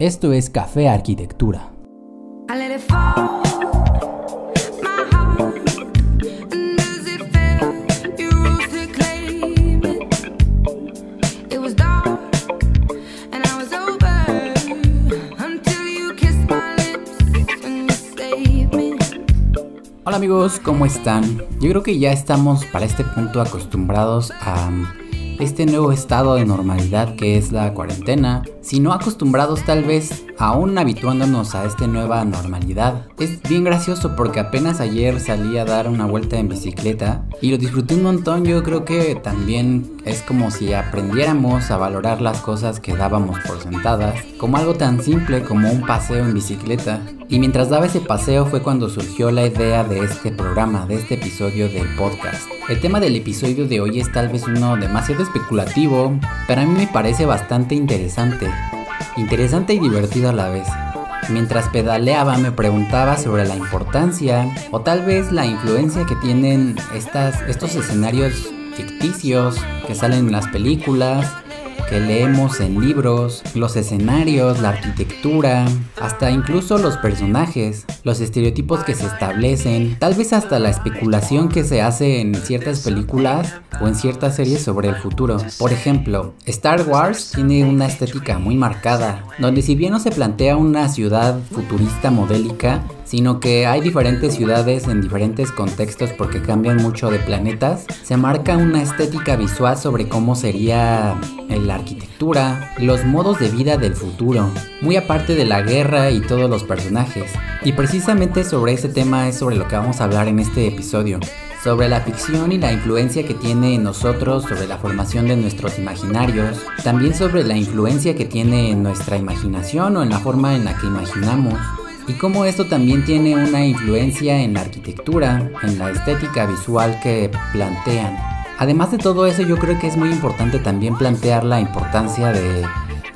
Esto es Café Arquitectura. Hola amigos, ¿cómo están? Yo creo que ya estamos para este punto acostumbrados a este nuevo estado de normalidad que es la cuarentena, si no acostumbrados tal vez aún habituándonos a esta nueva normalidad. Es bien gracioso porque apenas ayer salí a dar una vuelta en bicicleta y lo disfruté un montón. Yo creo que también es como si aprendiéramos a valorar las cosas que dábamos por sentadas, como algo tan simple como un paseo en bicicleta. Y mientras daba ese paseo fue cuando surgió la idea de este programa, de este episodio del podcast. El tema del episodio de hoy es tal vez uno demasiado especulativo, pero a mí me parece bastante interesante. Interesante y divertido a la vez. Mientras pedaleaba me preguntaba sobre la importancia o tal vez la influencia que tienen estas, estos escenarios ficticios que salen en las películas que leemos en libros, los escenarios, la arquitectura, hasta incluso los personajes, los estereotipos que se establecen, tal vez hasta la especulación que se hace en ciertas películas o en ciertas series sobre el futuro. Por ejemplo, Star Wars tiene una estética muy marcada, donde si bien no se plantea una ciudad futurista modélica, sino que hay diferentes ciudades en diferentes contextos porque cambian mucho de planetas, se marca una estética visual sobre cómo sería la arquitectura, los modos de vida del futuro, muy aparte de la guerra y todos los personajes. Y precisamente sobre ese tema es sobre lo que vamos a hablar en este episodio sobre la ficción y la influencia que tiene en nosotros sobre la formación de nuestros imaginarios, también sobre la influencia que tiene en nuestra imaginación o en la forma en la que imaginamos, y cómo esto también tiene una influencia en la arquitectura, en la estética visual que plantean. Además de todo eso, yo creo que es muy importante también plantear la importancia de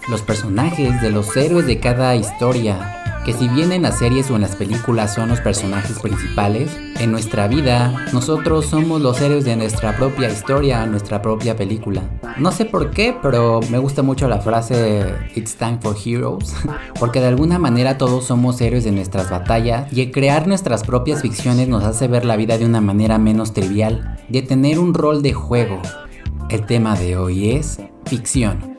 los personajes, de los héroes de cada historia, que si bien en las series o en las películas son los personajes principales, en nuestra vida nosotros somos los héroes de nuestra propia historia, nuestra propia película. No sé por qué, pero me gusta mucho la frase It's time for heroes, porque de alguna manera todos somos héroes de nuestras batallas y crear nuestras propias ficciones nos hace ver la vida de una manera menos trivial, de tener un rol de juego. El tema de hoy es ficción.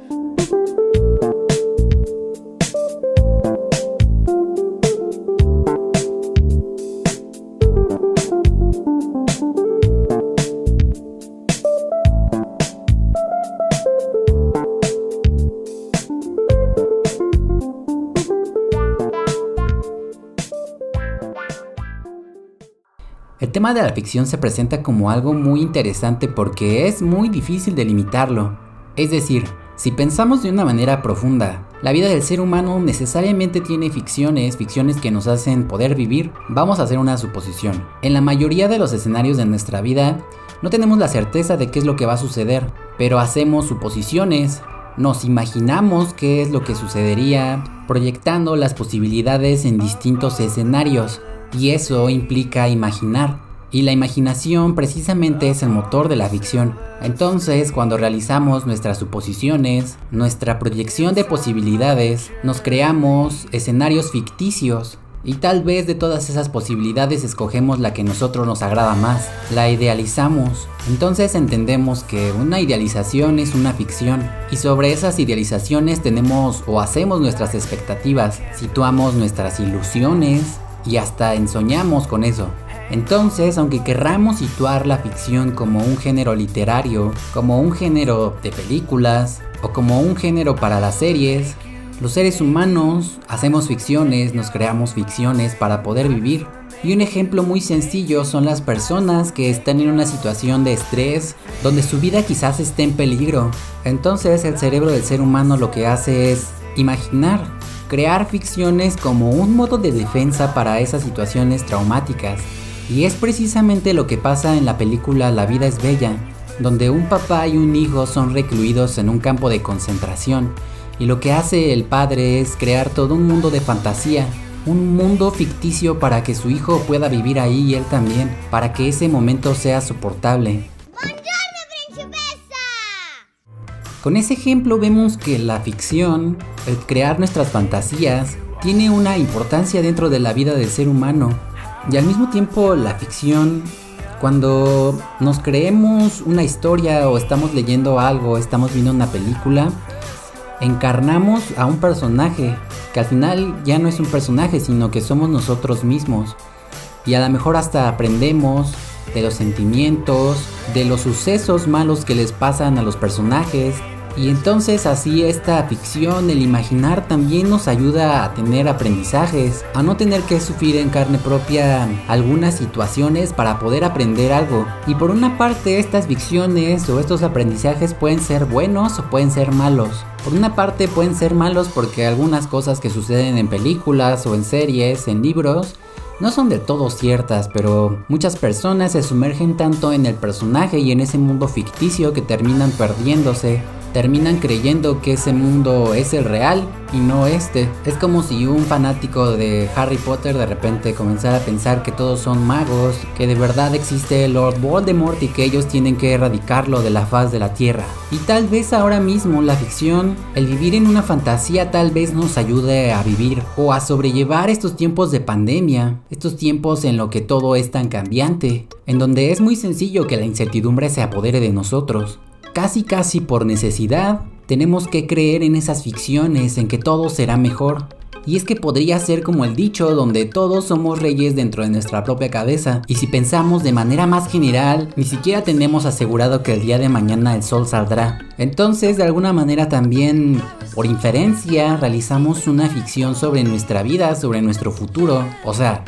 Tema de la ficción se presenta como algo muy interesante porque es muy difícil de limitarlo. Es decir, si pensamos de una manera profunda, la vida del ser humano necesariamente tiene ficciones, ficciones que nos hacen poder vivir, vamos a hacer una suposición. En la mayoría de los escenarios de nuestra vida, no tenemos la certeza de qué es lo que va a suceder, pero hacemos suposiciones, nos imaginamos qué es lo que sucedería, proyectando las posibilidades en distintos escenarios y eso implica imaginar. Y la imaginación precisamente es el motor de la ficción. Entonces, cuando realizamos nuestras suposiciones, nuestra proyección de posibilidades, nos creamos escenarios ficticios. Y tal vez de todas esas posibilidades escogemos la que nosotros nos agrada más, la idealizamos. Entonces entendemos que una idealización es una ficción y sobre esas idealizaciones tenemos o hacemos nuestras expectativas, situamos nuestras ilusiones, y hasta ensoñamos con eso. Entonces, aunque querramos situar la ficción como un género literario, como un género de películas o como un género para las series, los seres humanos hacemos ficciones, nos creamos ficciones para poder vivir. Y un ejemplo muy sencillo son las personas que están en una situación de estrés donde su vida quizás esté en peligro. Entonces el cerebro del ser humano lo que hace es imaginar crear ficciones como un modo de defensa para esas situaciones traumáticas. Y es precisamente lo que pasa en la película La vida es bella, donde un papá y un hijo son recluidos en un campo de concentración y lo que hace el padre es crear todo un mundo de fantasía, un mundo ficticio para que su hijo pueda vivir ahí y él también, para que ese momento sea soportable. Con ese ejemplo vemos que la ficción, el crear nuestras fantasías, tiene una importancia dentro de la vida del ser humano. Y al mismo tiempo la ficción, cuando nos creemos una historia o estamos leyendo algo, estamos viendo una película, encarnamos a un personaje, que al final ya no es un personaje, sino que somos nosotros mismos. Y a lo mejor hasta aprendemos de los sentimientos, de los sucesos malos que les pasan a los personajes, y entonces así esta ficción, el imaginar también nos ayuda a tener aprendizajes, a no tener que sufrir en carne propia algunas situaciones para poder aprender algo. Y por una parte estas ficciones o estos aprendizajes pueden ser buenos o pueden ser malos. Por una parte pueden ser malos porque algunas cosas que suceden en películas o en series, en libros, no son de todo ciertas, pero muchas personas se sumergen tanto en el personaje y en ese mundo ficticio que terminan perdiéndose terminan creyendo que ese mundo es el real y no este. Es como si un fanático de Harry Potter de repente comenzara a pensar que todos son magos, que de verdad existe Lord Voldemort y que ellos tienen que erradicarlo de la faz de la tierra. Y tal vez ahora mismo la ficción, el vivir en una fantasía tal vez nos ayude a vivir o a sobrellevar estos tiempos de pandemia, estos tiempos en lo que todo es tan cambiante, en donde es muy sencillo que la incertidumbre se apodere de nosotros casi casi por necesidad, tenemos que creer en esas ficciones en que todo será mejor. Y es que podría ser como el dicho donde todos somos reyes dentro de nuestra propia cabeza. Y si pensamos de manera más general, ni siquiera tenemos asegurado que el día de mañana el sol saldrá. Entonces, de alguna manera también, por inferencia, realizamos una ficción sobre nuestra vida, sobre nuestro futuro. O sea,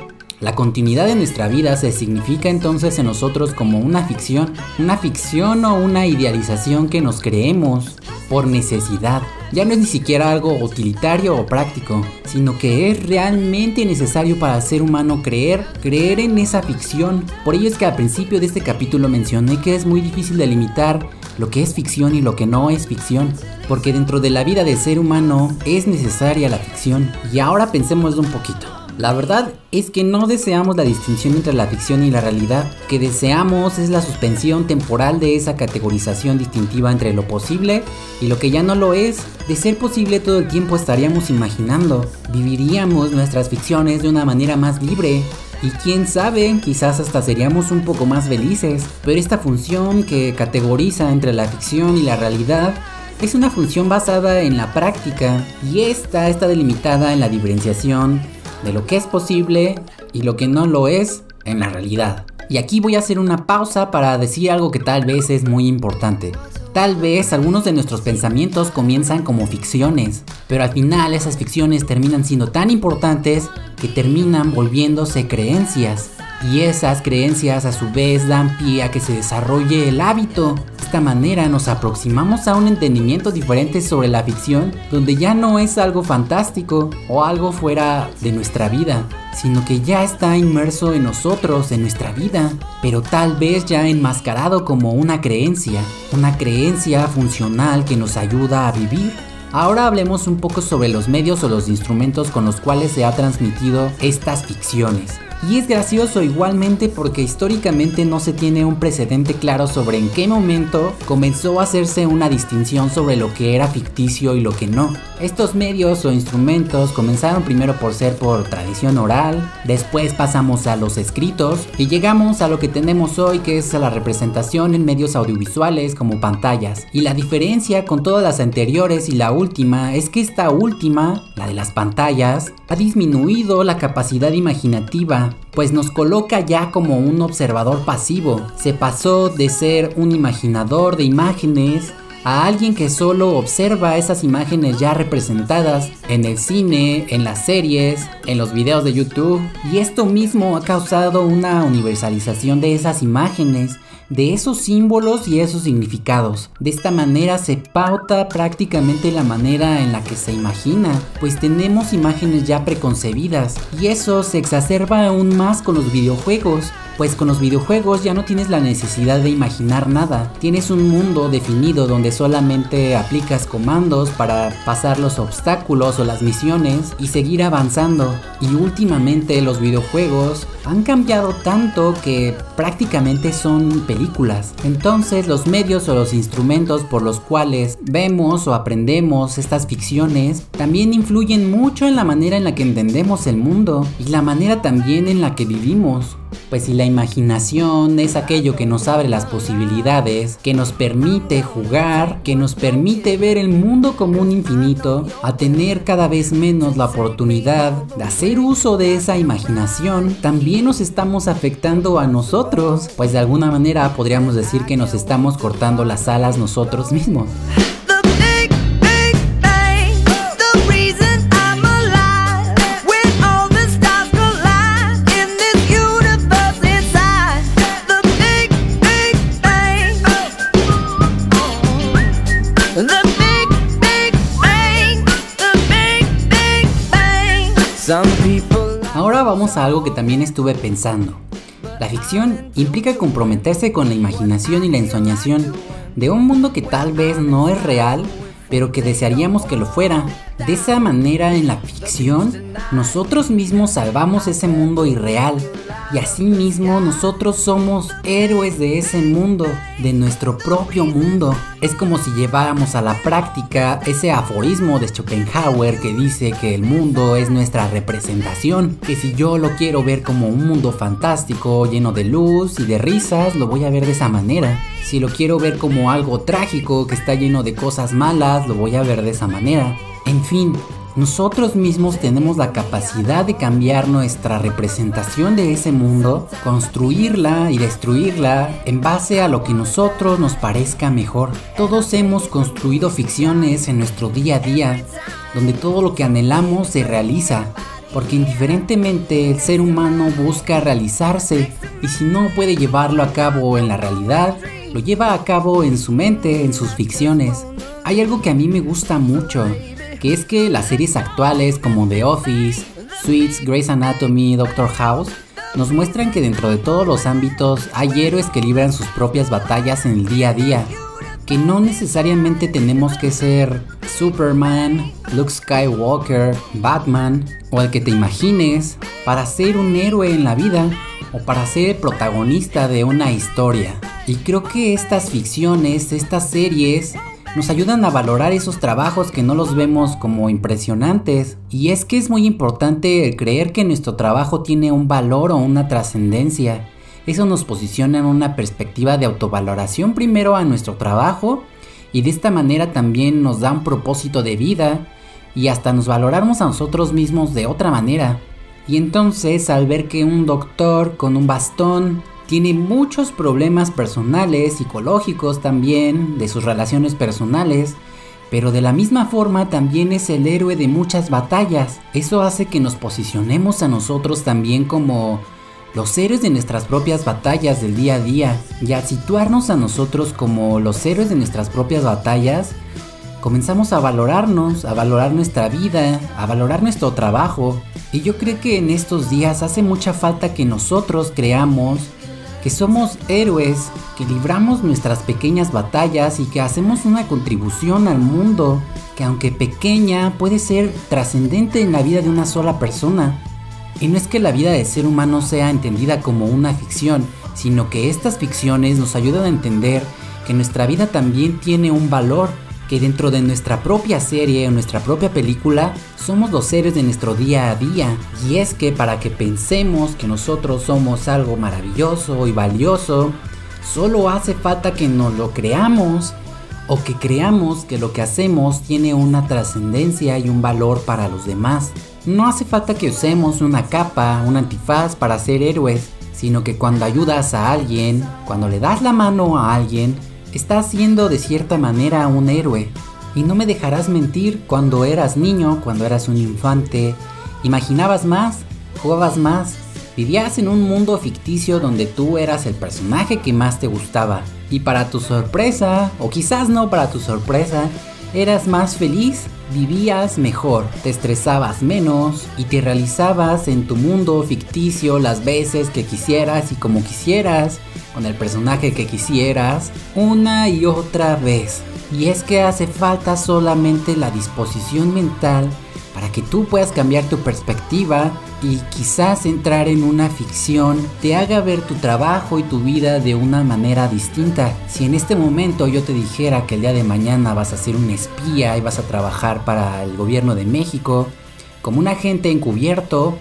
la continuidad de nuestra vida se significa entonces en nosotros como una ficción, una ficción o una idealización que nos creemos por necesidad. Ya no es ni siquiera algo utilitario o práctico, sino que es realmente necesario para el ser humano creer, creer en esa ficción. Por ello es que al principio de este capítulo mencioné que es muy difícil delimitar lo que es ficción y lo que no es ficción, porque dentro de la vida del ser humano es necesaria la ficción. Y ahora pensemos un poquito. La verdad es que no deseamos la distinción entre la ficción y la realidad. Que deseamos es la suspensión temporal de esa categorización distintiva entre lo posible y lo que ya no lo es. De ser posible todo el tiempo estaríamos imaginando, viviríamos nuestras ficciones de una manera más libre, y quién sabe, quizás hasta seríamos un poco más felices. Pero esta función que categoriza entre la ficción y la realidad es una función basada en la práctica y esta está delimitada en la diferenciación de lo que es posible y lo que no lo es en la realidad. Y aquí voy a hacer una pausa para decir algo que tal vez es muy importante. Tal vez algunos de nuestros pensamientos comienzan como ficciones, pero al final esas ficciones terminan siendo tan importantes que terminan volviéndose creencias. Y esas creencias a su vez dan pie a que se desarrolle el hábito. De esta manera nos aproximamos a un entendimiento diferente sobre la ficción, donde ya no es algo fantástico o algo fuera de nuestra vida, sino que ya está inmerso en nosotros, en nuestra vida, pero tal vez ya enmascarado como una creencia, una creencia funcional que nos ayuda a vivir. Ahora hablemos un poco sobre los medios o los instrumentos con los cuales se ha transmitido estas ficciones. Y es gracioso igualmente porque históricamente no se tiene un precedente claro sobre en qué momento comenzó a hacerse una distinción sobre lo que era ficticio y lo que no. Estos medios o instrumentos comenzaron primero por ser por tradición oral, después pasamos a los escritos y llegamos a lo que tenemos hoy que es la representación en medios audiovisuales como pantallas. Y la diferencia con todas las anteriores y la última es que esta última, la de las pantallas, ha disminuido la capacidad imaginativa pues nos coloca ya como un observador pasivo. Se pasó de ser un imaginador de imágenes a alguien que solo observa esas imágenes ya representadas en el cine, en las series, en los videos de YouTube. Y esto mismo ha causado una universalización de esas imágenes de esos símbolos y esos significados. De esta manera se pauta prácticamente la manera en la que se imagina, pues tenemos imágenes ya preconcebidas y eso se exacerba aún más con los videojuegos Pues con los videojuegos ya no tienes la necesidad de imaginar nada. Tienes un mundo definido donde solamente aplicas comandos para pasar los obstáculos o las misiones y seguir avanzando. Y últimamente los videojuegos han cambiado tanto que prácticamente son películas. Entonces los medios o los instrumentos por los cuales vemos o aprendemos estas ficciones también influyen mucho en la manera en la que entendemos el mundo y la manera también en la que vivimos. Pues si la imaginación es aquello que nos abre las posibilidades, que nos permite jugar, que nos permite ver el mundo como un infinito, a tener cada vez menos la oportunidad de hacer uso de esa imaginación, también nos estamos afectando a nosotros, pues de alguna manera podríamos decir que nos estamos cortando las alas nosotros mismos. Vamos a algo que también estuve pensando. La ficción implica comprometerse con la imaginación y la ensoñación de un mundo que tal vez no es real, pero que desearíamos que lo fuera. De esa manera en la ficción, nosotros mismos salvamos ese mundo irreal y asimismo nosotros somos héroes de ese mundo, de nuestro propio mundo. Es como si lleváramos a la práctica ese aforismo de Schopenhauer que dice que el mundo es nuestra representación, que si yo lo quiero ver como un mundo fantástico, lleno de luz y de risas, lo voy a ver de esa manera. Si lo quiero ver como algo trágico, que está lleno de cosas malas, lo voy a ver de esa manera. En fin, nosotros mismos tenemos la capacidad de cambiar nuestra representación de ese mundo, construirla y destruirla en base a lo que nosotros nos parezca mejor. Todos hemos construido ficciones en nuestro día a día, donde todo lo que anhelamos se realiza, porque indiferentemente el ser humano busca realizarse y si no puede llevarlo a cabo en la realidad, lo lleva a cabo en su mente, en sus ficciones. Hay algo que a mí me gusta mucho es que las series actuales como The Office, Suits, Grey's Anatomy, Doctor House nos muestran que dentro de todos los ámbitos hay héroes que libran sus propias batallas en el día a día, que no necesariamente tenemos que ser Superman, Luke Skywalker, Batman o el que te imagines para ser un héroe en la vida o para ser protagonista de una historia. Y creo que estas ficciones, estas series, nos ayudan a valorar esos trabajos que no los vemos como impresionantes. Y es que es muy importante el creer que nuestro trabajo tiene un valor o una trascendencia. Eso nos posiciona en una perspectiva de autovaloración primero a nuestro trabajo y de esta manera también nos da un propósito de vida y hasta nos valoramos a nosotros mismos de otra manera. Y entonces al ver que un doctor con un bastón tiene muchos problemas personales, psicológicos también, de sus relaciones personales, pero de la misma forma también es el héroe de muchas batallas. Eso hace que nos posicionemos a nosotros también como los héroes de nuestras propias batallas del día a día. Y al situarnos a nosotros como los héroes de nuestras propias batallas, comenzamos a valorarnos, a valorar nuestra vida, a valorar nuestro trabajo. Y yo creo que en estos días hace mucha falta que nosotros creamos que somos héroes, que libramos nuestras pequeñas batallas y que hacemos una contribución al mundo que aunque pequeña puede ser trascendente en la vida de una sola persona. Y no es que la vida del ser humano sea entendida como una ficción, sino que estas ficciones nos ayudan a entender que nuestra vida también tiene un valor que dentro de nuestra propia serie o nuestra propia película somos los seres de nuestro día a día. Y es que para que pensemos que nosotros somos algo maravilloso y valioso, solo hace falta que nos lo creamos o que creamos que lo que hacemos tiene una trascendencia y un valor para los demás. No hace falta que usemos una capa, un antifaz para ser héroes, sino que cuando ayudas a alguien, cuando le das la mano a alguien, estás siendo de cierta manera un héroe. Y no me dejarás mentir, cuando eras niño, cuando eras un infante, imaginabas más, jugabas más, vivías en un mundo ficticio donde tú eras el personaje que más te gustaba. Y para tu sorpresa, o quizás no para tu sorpresa, eras más feliz vivías mejor, te estresabas menos y te realizabas en tu mundo ficticio las veces que quisieras y como quisieras, con el personaje que quisieras, una y otra vez. Y es que hace falta solamente la disposición mental para que tú puedas cambiar tu perspectiva y quizás entrar en una ficción te haga ver tu trabajo y tu vida de una manera distinta. Si en este momento yo te dijera que el día de mañana vas a ser un espía y vas a trabajar para el gobierno de México como un agente encubierto,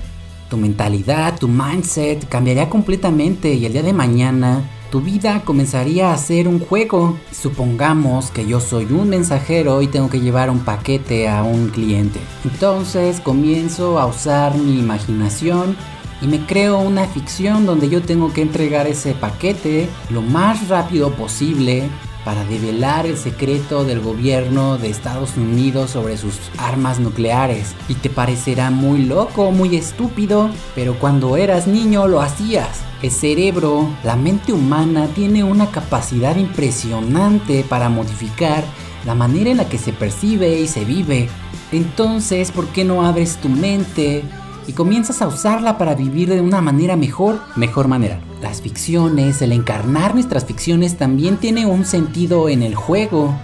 tu mentalidad, tu mindset cambiaría completamente y el día de mañana tu vida comenzaría a ser un juego. Supongamos que yo soy un mensajero y tengo que llevar un paquete a un cliente. Entonces comienzo a usar mi imaginación y me creo una ficción donde yo tengo que entregar ese paquete lo más rápido posible para develar el secreto del gobierno de Estados Unidos sobre sus armas nucleares. Y te parecerá muy loco, muy estúpido, pero cuando eras niño lo hacías. El cerebro, la mente humana tiene una capacidad impresionante para modificar la manera en la que se percibe y se vive. Entonces, ¿por qué no abres tu mente y comienzas a usarla para vivir de una manera mejor? Mejor manera. Las ficciones, el encarnar nuestras ficciones también tiene un sentido en el juego.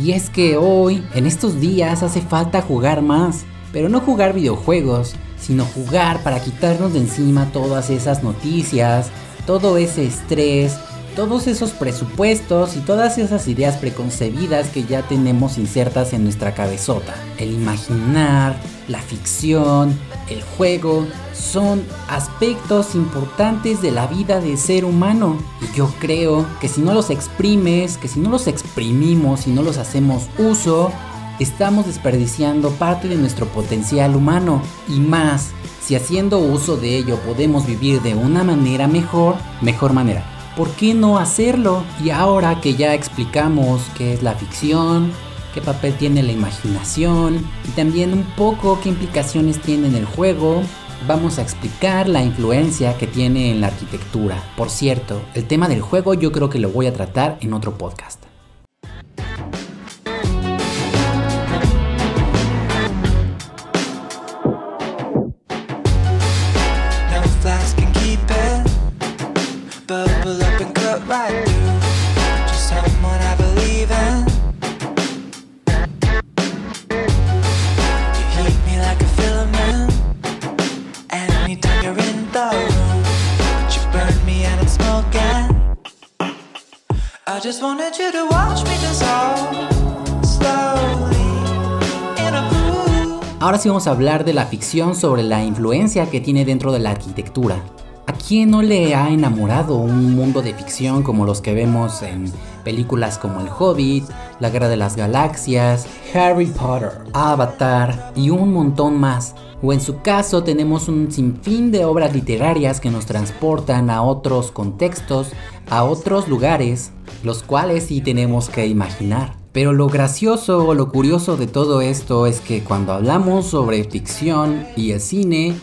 Y es que hoy, en estos días, hace falta jugar más. Pero no jugar videojuegos, sino jugar para quitarnos de encima todas esas noticias, todo ese estrés, todos esos presupuestos y todas esas ideas preconcebidas que ya tenemos insertas en nuestra cabezota. El imaginar, la ficción, el juego, son aspectos importantes de la vida de ser humano. Y yo creo que si no los exprimes, que si no los exprimimos y no los hacemos uso, estamos desperdiciando parte de nuestro potencial humano y más si haciendo uso de ello podemos vivir de una manera mejor, mejor manera. ¿Por qué no hacerlo? Y ahora que ya explicamos qué es la ficción, qué papel tiene la imaginación y también un poco qué implicaciones tiene en el juego, vamos a explicar la influencia que tiene en la arquitectura. Por cierto, el tema del juego yo creo que lo voy a tratar en otro podcast. Ahora sí vamos a hablar de la ficción sobre la influencia que tiene dentro de la arquitectura. ¿A quién no le ha enamorado un mundo de ficción como los que vemos en películas como El Hobbit, La Guerra de las Galaxias, Harry Potter, Avatar y un montón más? O en su caso tenemos un sinfín de obras literarias que nos transportan a otros contextos, a otros lugares, los cuales sí tenemos que imaginar. Pero lo gracioso o lo curioso de todo esto es que cuando hablamos sobre ficción y el cine,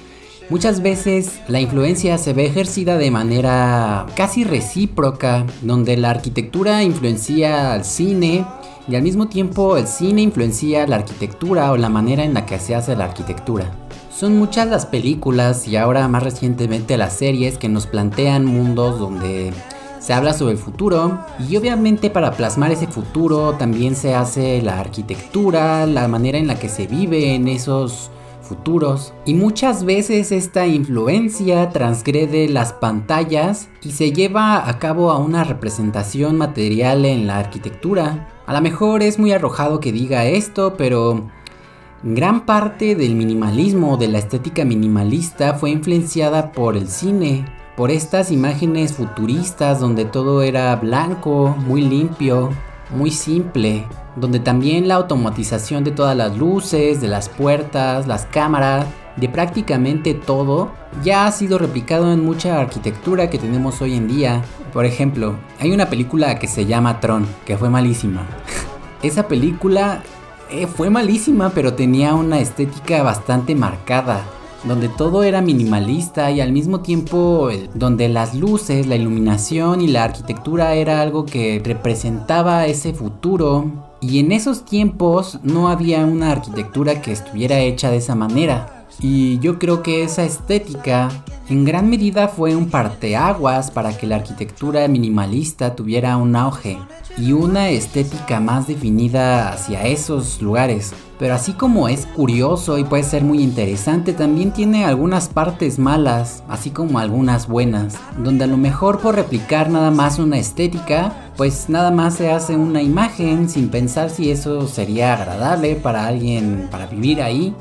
muchas veces la influencia se ve ejercida de manera casi recíproca, donde la arquitectura influencia al cine y al mismo tiempo el cine influencia la arquitectura o la manera en la que se hace la arquitectura. Son muchas las películas y ahora más recientemente las series que nos plantean mundos donde se habla sobre el futuro y obviamente para plasmar ese futuro también se hace la arquitectura, la manera en la que se vive en esos futuros y muchas veces esta influencia transgrede las pantallas y se lleva a cabo a una representación material en la arquitectura. A lo mejor es muy arrojado que diga esto, pero gran parte del minimalismo, de la estética minimalista fue influenciada por el cine por estas imágenes futuristas donde todo era blanco, muy limpio, muy simple, donde también la automatización de todas las luces, de las puertas, las cámaras, de prácticamente todo, ya ha sido replicado en mucha arquitectura que tenemos hoy en día. Por ejemplo, hay una película que se llama Tron, que fue malísima. Esa película eh, fue malísima, pero tenía una estética bastante marcada donde todo era minimalista y al mismo tiempo donde las luces, la iluminación y la arquitectura era algo que representaba ese futuro Y en esos tiempos no había una arquitectura que estuviera hecha de esa manera. Y yo creo que esa estética en gran medida fue un parteaguas para que la arquitectura minimalista tuviera un auge y una estética más definida hacia esos lugares. Pero así como es curioso y puede ser muy interesante, también tiene algunas partes malas, así como algunas buenas, donde a lo mejor por replicar nada más una estética, pues nada más se hace una imagen sin pensar si eso sería agradable para alguien para vivir ahí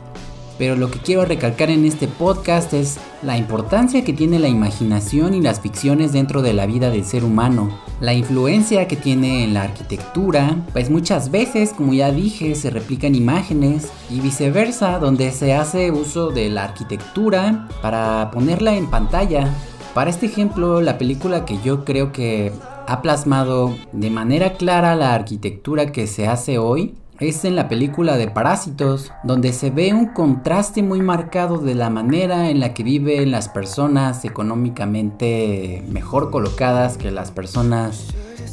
pero lo que quiero recalcar en este podcast es la importancia que tiene la imaginación y las ficciones dentro de la vida del ser humano. La influencia que tiene en la arquitectura, pues muchas veces, como ya dije, se replican imágenes y viceversa, donde se hace uso de la arquitectura para ponerla en pantalla. Para este ejemplo, la película que yo creo que ha plasmado de manera clara la arquitectura que se hace hoy es en la película de Parásitos, donde se ve un contraste muy marcado de la manera en la que viven las personas económicamente mejor colocadas que las personas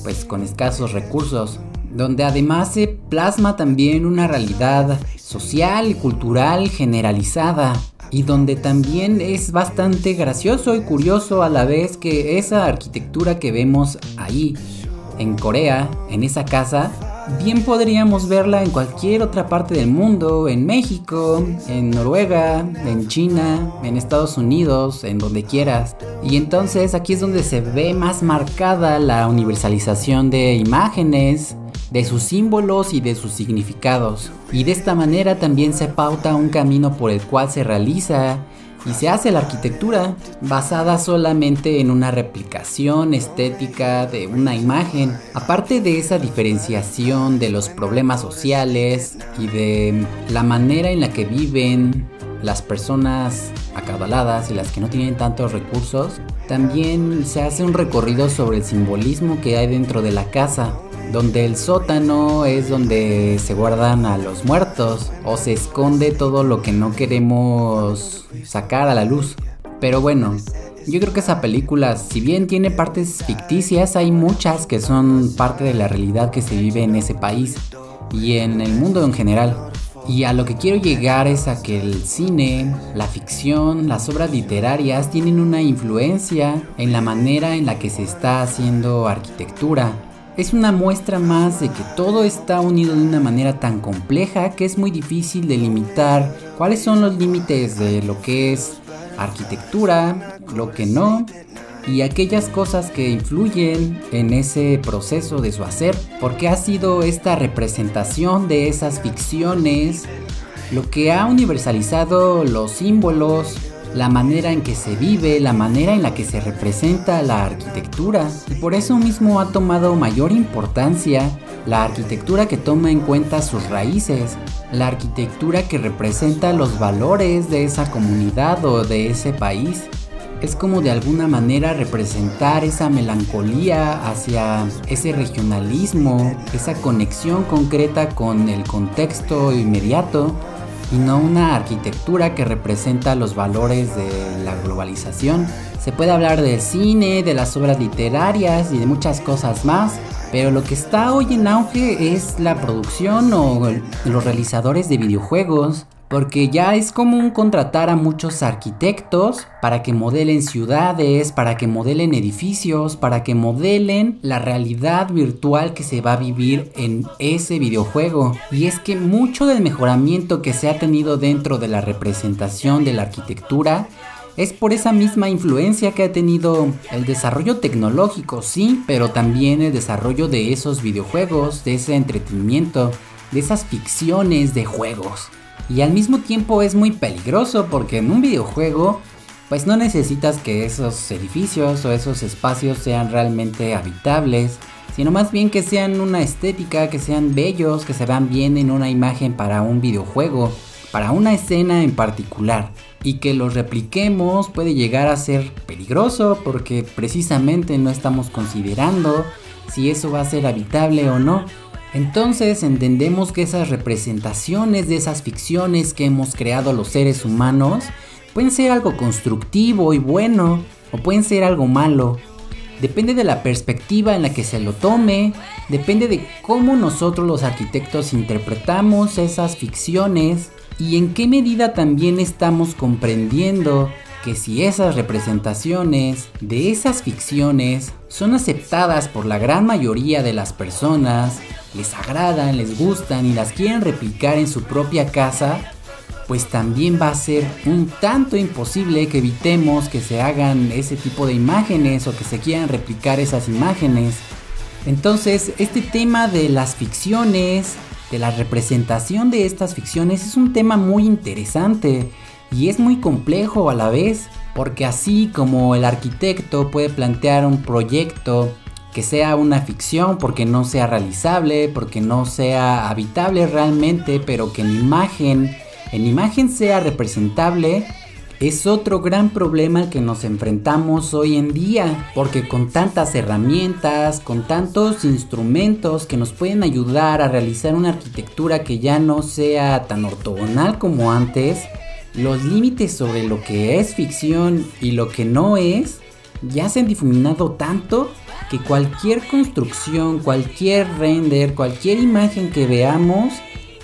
pues con escasos recursos, donde además se plasma también una realidad social y cultural generalizada y donde también es bastante gracioso y curioso a la vez que esa arquitectura que vemos ahí en Corea, en esa casa, bien podríamos verla en cualquier otra parte del mundo, en México, en Noruega, en China, en Estados Unidos, en donde quieras. Y entonces aquí es donde se ve más marcada la universalización de imágenes, de sus símbolos y de sus significados. Y de esta manera también se pauta un camino por el cual se realiza y se hace la arquitectura basada solamente en una replicación estética de una imagen. Aparte de esa diferenciación de los problemas sociales y de la manera en la que viven las personas acabaladas y las que no tienen tantos recursos, también se hace un recorrido sobre el simbolismo que hay dentro de la casa donde el sótano es donde se guardan a los muertos o se esconde todo lo que no queremos sacar a la luz. Pero bueno, yo creo que esa película, si bien tiene partes ficticias, hay muchas que son parte de la realidad que se vive en ese país y en el mundo en general. Y a lo que quiero llegar es a que el cine, la ficción, las obras literarias tienen una influencia en la manera en la que se está haciendo arquitectura es una muestra más de que todo está unido de una manera tan compleja que es muy difícil delimitar cuáles son los límites de lo que es arquitectura, lo que no, y aquellas cosas que influyen en ese proceso de su hacer, porque ha sido esta representación de esas ficciones lo que ha universalizado los símbolos, la manera en que se vive, la manera en la que se representa la arquitectura. Y por eso mismo ha tomado mayor importancia la arquitectura que toma en cuenta sus raíces, la arquitectura que representa los valores de esa comunidad o de ese país. Es como de alguna manera representar esa melancolía hacia ese regionalismo, esa conexión concreta con el contexto inmediato y no una arquitectura que representa los valores de la globalización. Se puede hablar del cine, de las obras literarias y de muchas cosas más, pero lo que está hoy en auge es la producción o los realizadores de videojuegos, porque ya es común contratar a muchos arquitectos para que modelen ciudades, para que modelen edificios, para que modelen la realidad virtual que se va a vivir en ese videojuego. Y es que mucho del mejoramiento que se ha tenido dentro de la representación de la arquitectura es por esa misma influencia que ha tenido el desarrollo tecnológico, sí, pero también el desarrollo de esos videojuegos, de ese entretenimiento, de esas ficciones de juegos. Y al mismo tiempo es muy peligroso porque en un videojuego pues no necesitas que esos edificios o esos espacios sean realmente habitables, sino más bien que sean una estética, que sean bellos, que se vean bien en una imagen para un videojuego, para una escena en particular. Y que los repliquemos puede llegar a ser peligroso porque precisamente no estamos considerando si eso va a ser habitable o no. Entonces entendemos que esas representaciones de esas ficciones que hemos creado los seres humanos pueden ser algo constructivo y bueno o pueden ser algo malo. Depende de la perspectiva en la que se lo tome, depende de cómo nosotros los arquitectos interpretamos esas ficciones y en qué medida también estamos comprendiendo que si esas representaciones de esas ficciones son aceptadas por la gran mayoría de las personas, les agradan, les gustan y las quieren replicar en su propia casa, pues también va a ser un tanto imposible que evitemos que se hagan ese tipo de imágenes o que se quieran replicar esas imágenes. Entonces, este tema de las ficciones, de la representación de estas ficciones es un tema muy interesante y es muy complejo a la vez, porque así como el arquitecto puede plantear un proyecto que sea una ficción porque no sea realizable, porque no sea habitable realmente, pero que en imagen en imagen sea representable, es otro gran problema al que nos enfrentamos hoy en día, porque con tantas herramientas, con tantos instrumentos que nos pueden ayudar a realizar una arquitectura que ya no sea tan ortogonal como antes, los límites sobre lo que es ficción y lo que no es ya se han difuminado tanto que cualquier construcción, cualquier render, cualquier imagen que veamos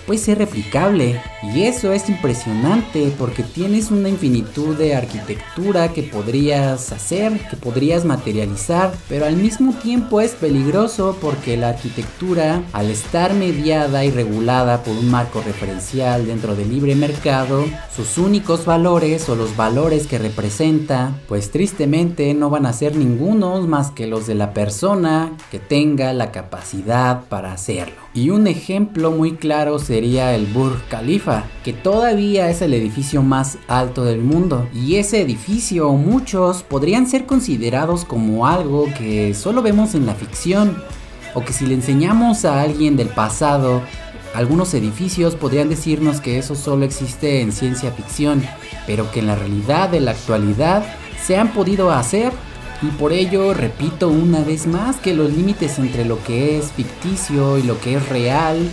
puede ser replicable. Y eso es impresionante porque tienes una infinitud de arquitectura que podrías hacer, que podrías materializar, pero al mismo tiempo es peligroso porque la arquitectura, al estar mediada y regulada por un marco referencial dentro del libre mercado, sus únicos valores o los valores que representa, pues tristemente no van a ser ningunos más que los de la persona que tenga la capacidad para hacerlo. Y un ejemplo muy claro sería el Burj Khalifa, que todavía es el edificio más alto del mundo. Y ese edificio, muchos, podrían ser considerados como algo que solo vemos en la ficción. O que si le enseñamos a alguien del pasado algunos edificios podrían decirnos que eso solo existe en ciencia ficción, pero que en la realidad de la actualidad se han podido hacer y por ello repito una vez más que los límites entre lo que es ficticio y lo que es real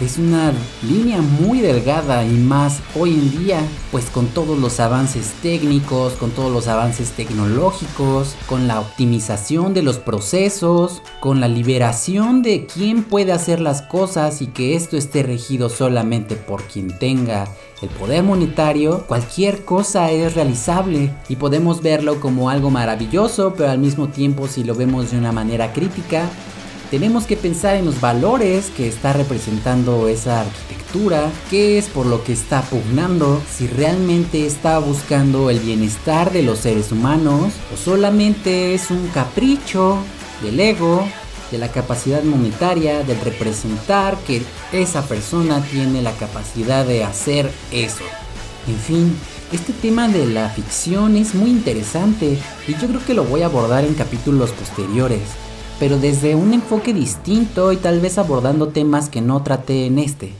es una línea muy delgada y más hoy en día, pues con todos los avances técnicos, con todos los avances tecnológicos, con la optimización de los procesos, con la liberación de quién puede hacer las cosas y que esto esté regido solamente por quien tenga el poder monetario, cualquier cosa es realizable y podemos verlo como algo maravilloso, pero al mismo tiempo si lo vemos de una manera crítica, tenemos que pensar en los valores que está representando esa arquitectura, qué es por lo que está pugnando, si realmente está buscando el bienestar de los seres humanos o solamente es un capricho del ego, de la capacidad monetaria, del representar que esa persona tiene la capacidad de hacer eso. En fin, este tema de la ficción es muy interesante y yo creo que lo voy a abordar en capítulos posteriores pero desde un enfoque distinto y tal vez abordando temas que no traté en este.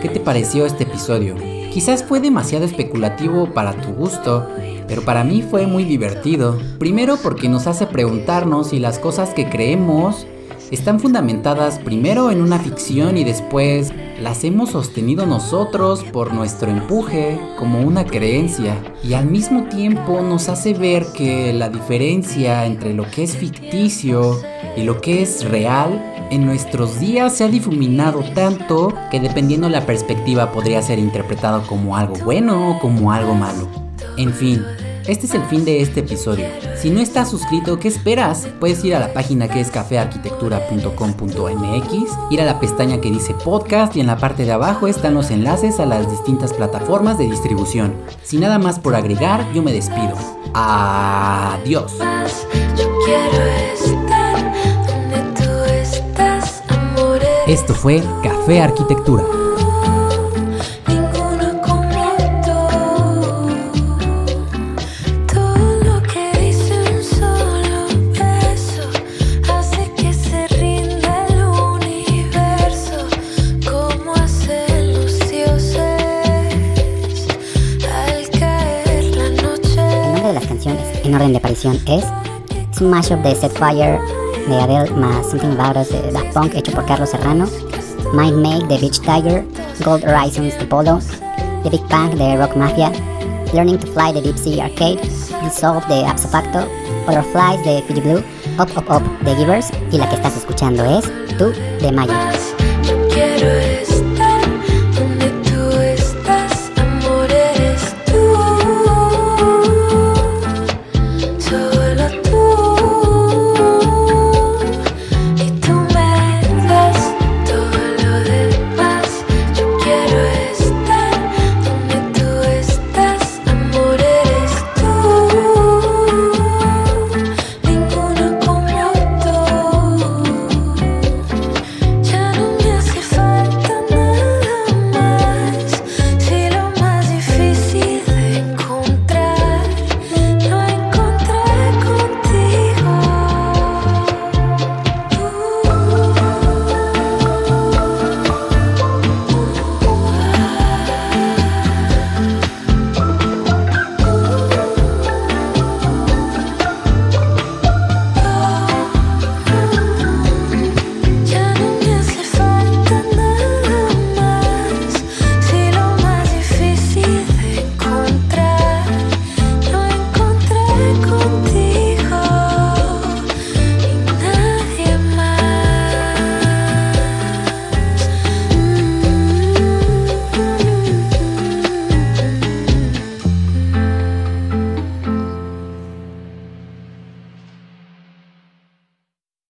¿Qué te pareció este episodio? Quizás fue demasiado especulativo para tu gusto, pero para mí fue muy divertido. Primero porque nos hace preguntarnos si las cosas que creemos están fundamentadas primero en una ficción y después las hemos sostenido nosotros por nuestro empuje como una creencia. Y al mismo tiempo nos hace ver que la diferencia entre lo que es ficticio y lo que es real en nuestros días se ha difuminado tanto que dependiendo la perspectiva podría ser interpretado como algo bueno o como algo malo. En fin, este es el fin de este episodio. Si no estás suscrito, ¿qué esperas? Puedes ir a la página que es cafearquitectura.com.mx, ir a la pestaña que dice podcast y en la parte de abajo están los enlaces a las distintas plataformas de distribución. Sin nada más por agregar, yo me despido. Adiós. Esto fue Café Arquitectura. En orden de aparición es Smash un de Set Fire de Adele más Something About Us de Daft Punk hecho por Carlos Serrano, Mind Make de Beach Tiger, Gold Horizons de Polo, The Big Bang de Rock Mafia, Learning to Fly de Deep Sea Arcade, Dissolve de Absopacto, Butterflies de Fiji Blue, Up Up Up de Givers y la que estás escuchando es Tú de Mayo.